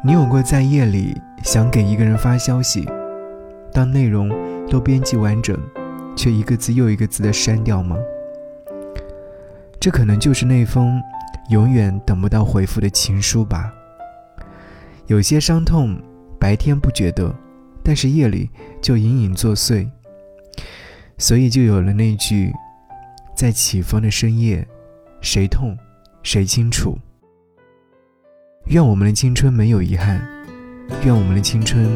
你有过在夜里想给一个人发消息，当内容都编辑完整，却一个字又一个字的删掉吗？这可能就是那封永远等不到回复的情书吧。有些伤痛，白天不觉得，但是夜里就隐隐作祟。所以就有了那句：“在起风的深夜，谁痛，谁清楚。”愿我们的青春没有遗憾，愿我们的青春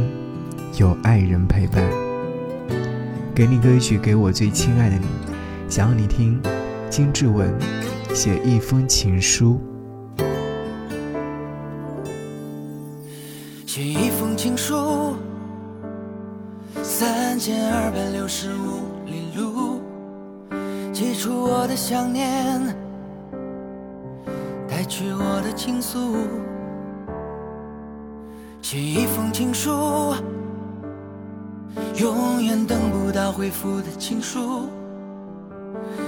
有爱人陪伴。给你歌曲，给我最亲爱的你，想要你听。金志文写一封情书，写一封情书，三千二百六十五里路，寄出我的想念，带去我的倾诉。写一封情书，永远等不到回复的情书，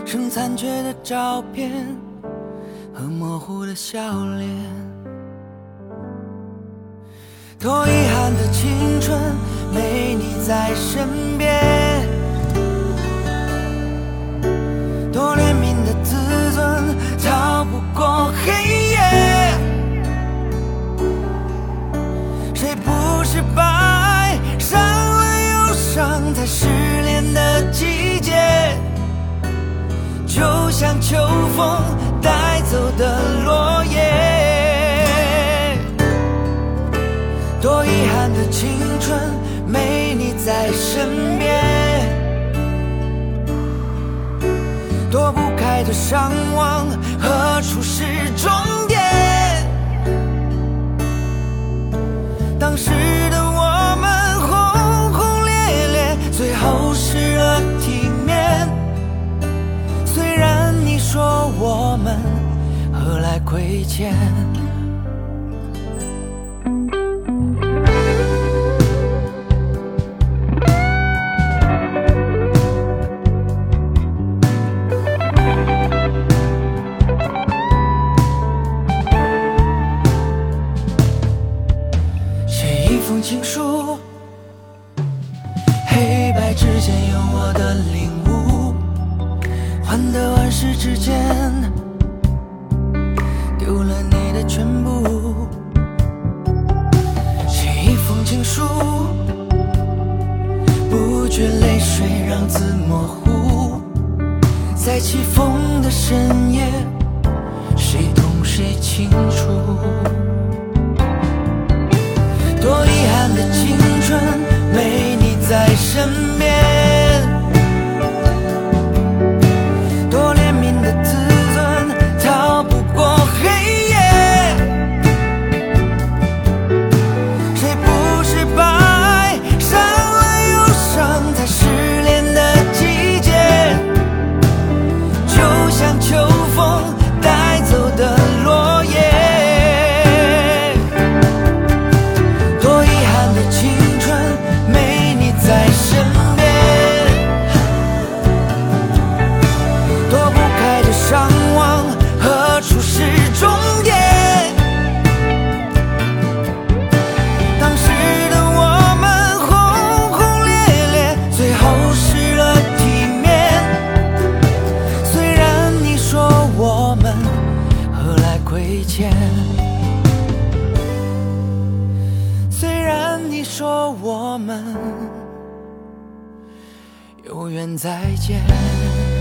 剩残缺的照片和模糊的笑脸。多遗憾的青春，没你在身边；在失恋的季节，就像秋风带走的落叶。多遗憾的青春，没你在身边。躲不开的伤亡，何处都湿了体面。虽然你说我们何来亏欠。写一封情书换得万世之间。丢了你的全部，写一封情书，不觉泪水让字模糊，在起风的深夜，谁懂谁清楚？多遗憾的青春，没你在身边。虽然你说我们有缘再见。